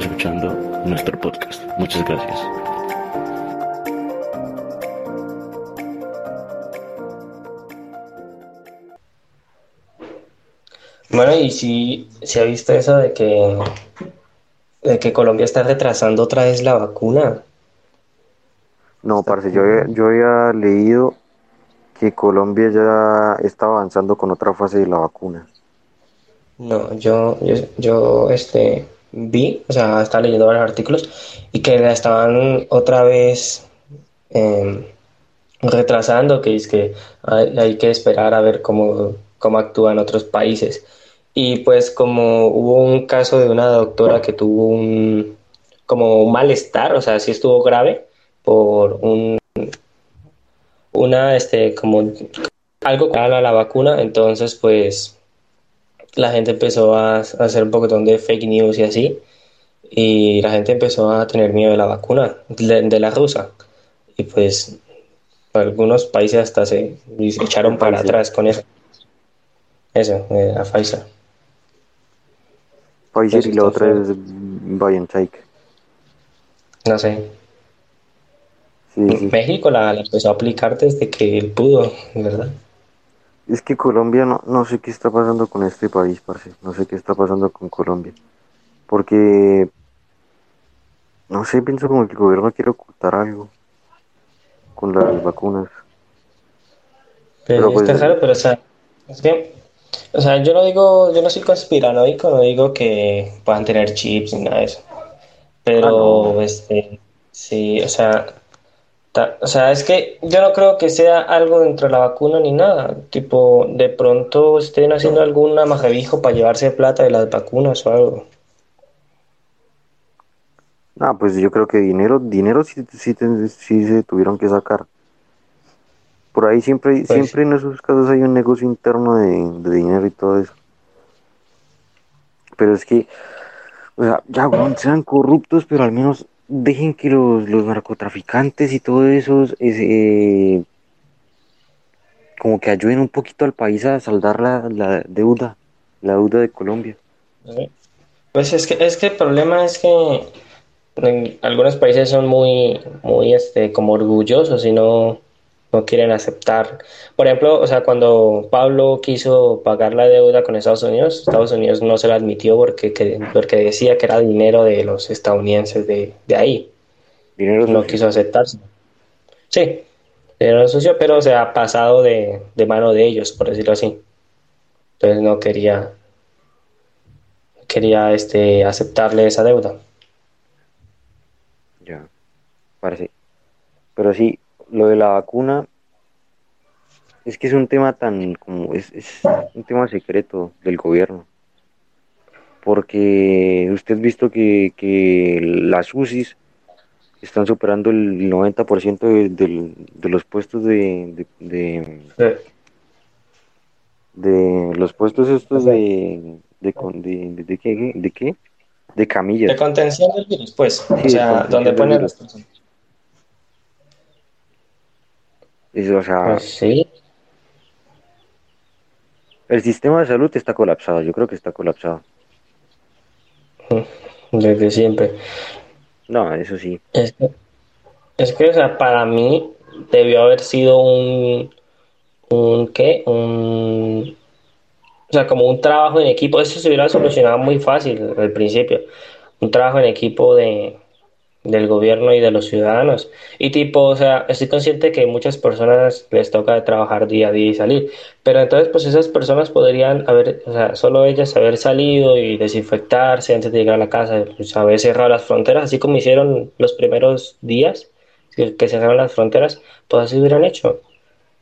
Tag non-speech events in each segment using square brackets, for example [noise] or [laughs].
escuchando nuestro podcast. Muchas gracias. Bueno, y si se ha visto eso de que, de que Colombia está retrasando otra vez la vacuna. No, parce, yo, había- yo había leído que Colombia ya está avanzando con otra fase de la vacuna. No, yo, yo, yo, este, vi, o sea, estaba leyendo varios artículos y que la estaban otra vez em, retrasando, que es que hay, que esperar a ver cómo, cómo actúan otros países. Y pues como hubo un caso de una doctora que tuvo un, como un malestar, o sea, sí estuvo grave por un, una, este, como algo a la vacuna, entonces pues la gente empezó a, a hacer un poquitón de fake news y así, y la gente empezó a tener miedo de la vacuna, de, de la rusa, y pues algunos países hasta se, se echaron para atrás con eso. Eso, eh, a Pfizer. Pfizer y la otra es BioNTech. No sé. Sí, sí. México la, la empezó a aplicar desde que él pudo, ¿verdad? Es que Colombia no, no sé qué está pasando con este país, parce. No sé qué está pasando con Colombia. Porque, no sé, pienso como que el gobierno quiere ocultar algo con las vacunas. Pero, Pero, pues, está raro, pero o sea, es que, o sea, yo no digo, yo no soy conspiranoico, no digo que puedan tener chips ni nada de eso. Pero, Ah, no. este, sí, o sea, o sea, es que yo no creo que sea algo dentro de la vacuna ni nada. Tipo, de pronto estén haciendo algún amajevijo para llevarse plata de las vacunas o algo. Ah, pues yo creo que dinero, dinero sí, sí, sí se tuvieron que sacar. Por ahí siempre, Pues- siempre en esos casos hay un negocio interno de, de dinero y todo eso. Pero es que, o sea, ya sean corruptos, pero al menos dejen que los, los narcotraficantes y todo eso, es, eh, como que ayuden un poquito al país a saldar la, la deuda, la deuda de Colombia. Pues es que, es que el problema es que algunos países son muy, muy, este, como orgullosos y no, no quieren aceptar. Por ejemplo, o sea, cuando Pablo quiso pagar la deuda con Estados Unidos, Estados Unidos no se lo admitió porque, que- porque decía que era dinero de los estadounidenses de, de ahí. Dinero No quiso aceptarse. Sí, dinero sucio, pero se ha pasado de, de mano de ellos, por decirlo así. Entonces no quería, quería este, aceptarle esa deuda. Ya, parece. Pero sí, lo de la vacuna es que es un tema tan como es, es un tema secreto del gobierno. Porque usted ha visto que, que las UCIs están superando el 90% de, de los puestos de, de, de, de los puestos estos de de, con- de, de, de qué, de qué? De camillas. De contención del virus, pues. Sí, o sea, donde ponen las personas. Es- o sea, Pues sí. el sistema de salud está colapsado, yo creo que está colapsado. [laughs] Desde siempre. No, eso sí. Es que, es que, o sea, para mí debió haber sido un, un, ¿qué? Un, o sea, como un trabajo en equipo. Eso se hubiera solucionado muy fácil al principio. Un trabajo en equipo de, del gobierno y de los ciudadanos. Y tipo, o sea, estoy consciente que muchas personas les toca trabajar día a día y salir. Pero entonces, pues esas personas podrían haber, o sea, solo ellas haber salido y desinfectarse antes de llegar a la casa, pues haber cerrado las fronteras, así como hicieron los primeros días que que cerraron las fronteras, pues así hubieran hecho.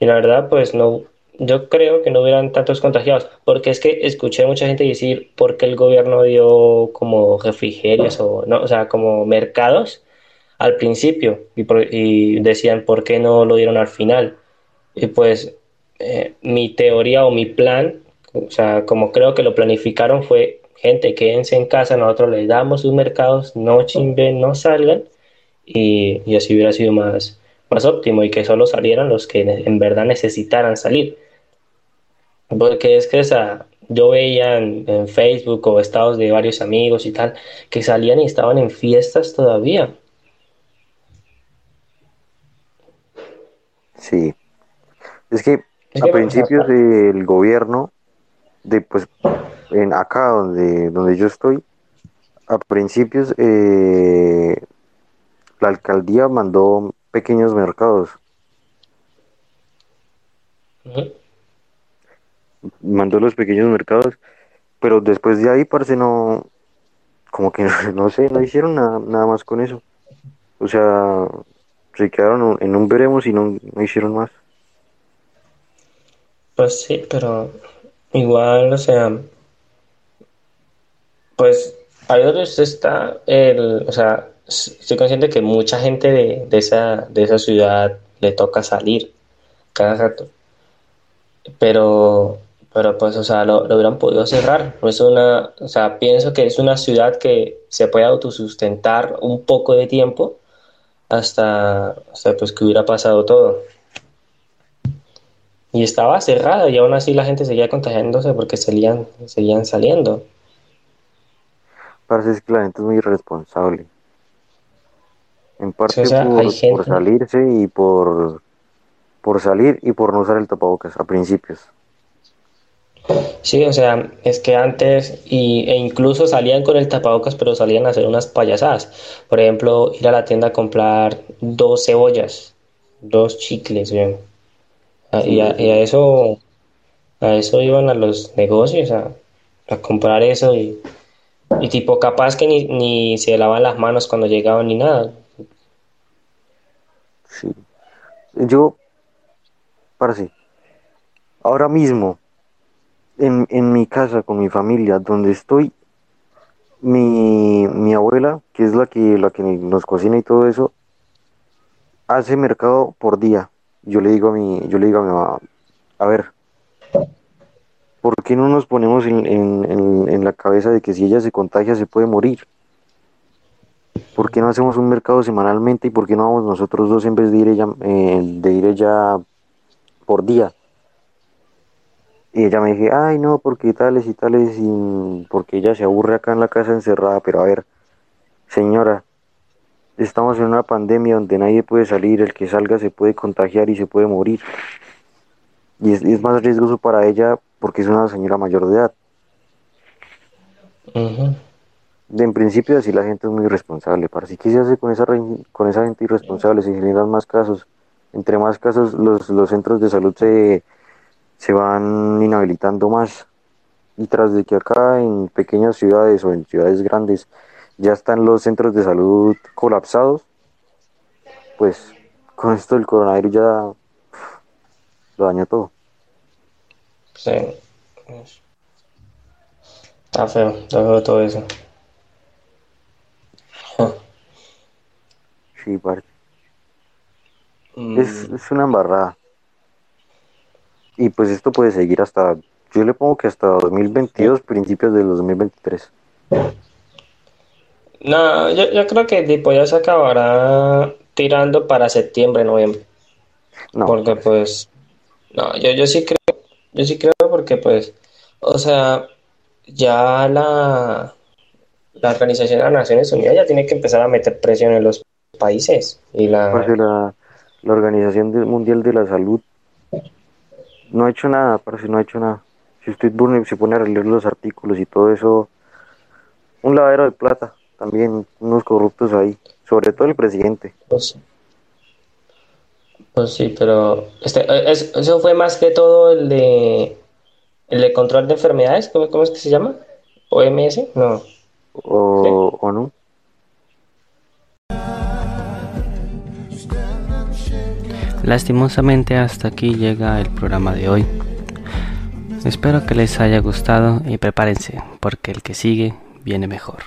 Y la verdad, pues no, yo creo que no hubieran tantos contagiados, porque es que escuché mucha gente decir por qué el gobierno dio como refrigerios o no, o sea, como mercados al principio y, y decían por qué no lo dieron al final. Y pues eh, mi teoría o mi plan, o sea, como creo que lo planificaron fue, gente, quédense en casa, nosotros les damos sus mercados, no chimben, no salgan, y, y, así hubiera sido más, más óptimo y que solo salieran los que en verdad necesitaran salir. Porque es que esa, yo veía en, en, Facebook o estados de varios amigos y tal, que salían y estaban en fiestas todavía. Sí. Es que a principios del gobierno, de pues en acá donde, donde yo estoy, a principios eh, la alcaldía mandó pequeños mercados. Mandó los pequeños mercados, pero después de ahí parece no, como que [laughs] no, sé, no hicieron nada, nada más con eso. O sea, se quedaron en un veremos y no, no hicieron más. Pues sí, pero igual, o sea, pues usted está, el, o sea, estoy consciente que mucha gente de, de, esa, de esa ciudad le toca salir cada rato. Pero, pero pues, o sea, lo, lo hubieran podido cerrar. Es una, o sea, pienso que es una ciudad que se puede autosustentar un poco de tiempo hasta, hasta pues que hubiera pasado todo. Y estaba cerrada y aún así la gente seguía contagiándose porque seguían, seguían saliendo. Parece que la gente es muy irresponsable. En parte por, salirse y por, por salir y por no usar el tapabocas a principios. Sí, o sea, es que antes y, e incluso salían con el tapabocas, pero salían a hacer unas payasadas. Por ejemplo, ir a la tienda a comprar dos cebollas, dos chicles, bien Ah, y, a, eso a eso iban a los negocios a, comprar eso y, y, tipo capaz que ni, ni se lavan las manos cuando llegaban ni nada. Sí. Yo, para sí, ahora mismo, en, en mi casa, con mi familia, donde estoy, mi, mi abuela, que es la que, la que nos cocina y todo eso, hace mercado por día yo le digo a mi, yo le digo a mi mamá, a ver, ¿por qué no nos ponemos en, en, en, la cabeza de que si ella se contagia se puede morir? ¿Por qué no hacemos un mercado semanalmente y por qué no vamos nosotros dos en vez de ir ella, eh, de ir ella por día? Y ella me dije, ay no, porque tales y tales, y porque ella se aburre acá en la casa encerrada, pero a ver, señora, Estamos en una pandemia donde nadie puede salir, el que salga se puede contagiar y se puede morir. Y es, más riesgoso para ella porque es una señora mayor de edad. En principio así la gente es muy irresponsable. Para si qué se hace con esa, con esa gente irresponsable, se generan más casos. Entre más casos los, los centros de salud se, se van inhabilitando más. Y tras de que acá en pequeñas ciudades o en ciudades grandes ya están los centros de salud colapsados, pues con esto del coronavirus ya lo dañó todo. Sí. Está feo, está feo todo eso. Sí, parte. [laughs] Mm. Es, es una embarrada. Y pues esto puede seguir hasta, yo le pongo que hasta 2022, principios del 2023. No, yo, yo creo que tipo ya se acabará tirando para septiembre, noviembre. No, porque pues, no, yo, yo sí creo, yo sí creo porque pues, o sea, ya la, la Organización de las Naciones Unidas ya tiene que empezar a meter presión en los países y la, la, la Organización Mundial de la Salud no ha hecho nada, parece no ha hecho nada. Si usted se pone a leer los artículos y todo eso, un lavadero de plata también unos corruptos ahí, sobre todo el presidente. Pues, pues sí, pero este, eh, eso fue más que todo el de el de control de enfermedades, ¿cómo, cómo es que se llama? OMS, no. O, o no. Lastimosamente hasta aquí llega el programa de hoy. Espero que les haya gustado y prepárense porque el que sigue viene mejor.